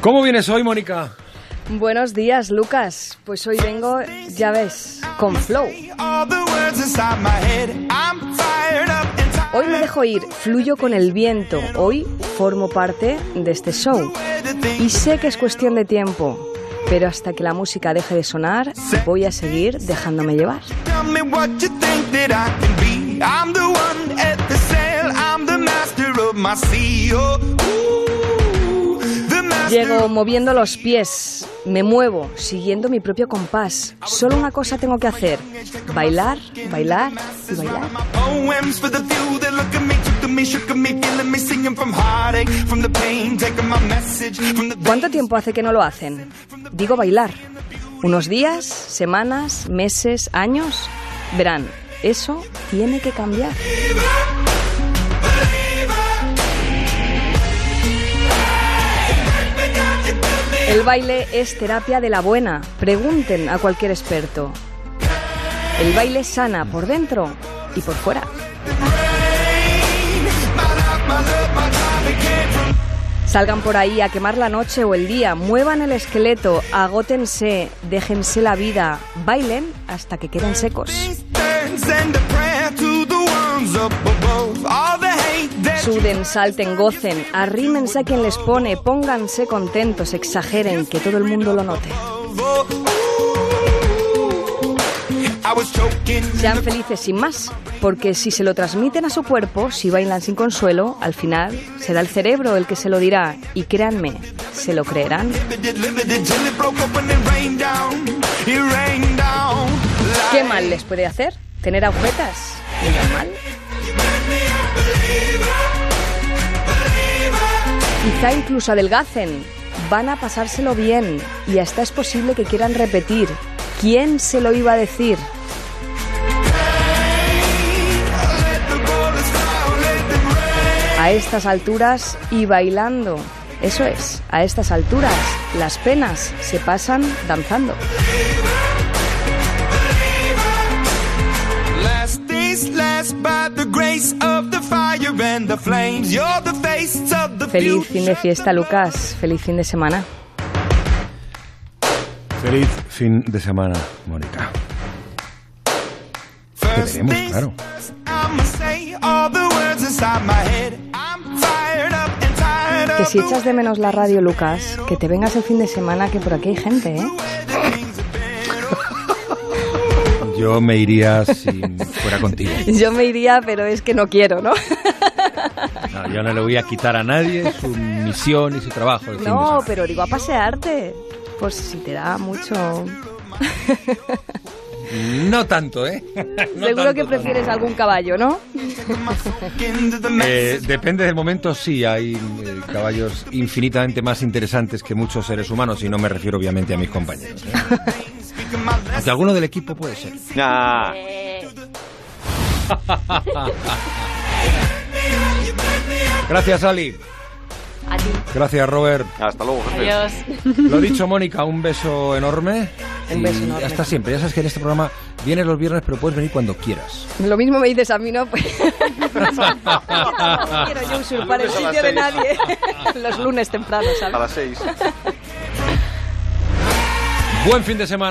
¿Cómo vienes hoy, Mónica? Buenos días, Lucas. Pues hoy vengo, ya ves, con flow. Hoy me dejo ir, fluyo con el viento. Hoy formo parte de este show. Y sé que es cuestión de tiempo, pero hasta que la música deje de sonar, voy a seguir dejándome llevar. Llego moviendo los pies, me muevo, siguiendo mi propio compás. Solo una cosa tengo que hacer, bailar, bailar y bailar. ¿Cuánto tiempo hace que no lo hacen? Digo bailar. ¿Unos días, semanas, meses, años? Verán, eso tiene que cambiar. El baile es terapia de la buena. Pregunten a cualquier experto. El baile sana por dentro y por fuera. Salgan por ahí a quemar la noche o el día, muevan el esqueleto, agótense, déjense la vida, bailen hasta que queden secos. Salten, gocen, arrímense a quien les pone, pónganse contentos, exageren, que todo el mundo lo note. Sean felices sin más, porque si se lo transmiten a su cuerpo, si bailan sin consuelo, al final será el cerebro el que se lo dirá, y créanme, se lo creerán. ¿Qué mal les puede hacer? ¿Tener agujetas? mal? Incluso adelgacen. Van a pasárselo bien y hasta es posible que quieran repetir. ¿Quién se lo iba a decir? A estas alturas y bailando. Eso es, a estas alturas las penas se pasan danzando. Feliz fin de fiesta, Lucas. Feliz fin de semana. Feliz fin de semana, Mónica. Te veremos, claro. Que si echas de menos la radio, Lucas, que te vengas el fin de semana, que por aquí hay gente, ¿eh? Yo me iría si fuera contigo. Yo me iría, pero es que no quiero, ¿no? No, yo no le voy a quitar a nadie su misión y su trabajo. No, pero digo a pasearte. Pues si te da mucho. No tanto, ¿eh? Seguro que prefieres algún caballo, ¿no? Eh, depende del momento, sí. Hay eh, caballos infinitamente más interesantes que muchos seres humanos y no me refiero obviamente a mis compañeros. ¿eh? Aunque alguno del equipo puede ser. Gracias, Ali. A ti. Gracias, Robert. Hasta luego, jefe. Adiós. Lo dicho, Mónica, un beso enorme. Un beso Y enorme. Hasta siempre. Ya sabes que en este programa vienes los viernes, pero puedes venir cuando quieras. Lo mismo me dices a mí, ¿no? Pues... no quiero yo usurpar el sitio de nadie. Los lunes temprano, A las seis. Buen fin de semana.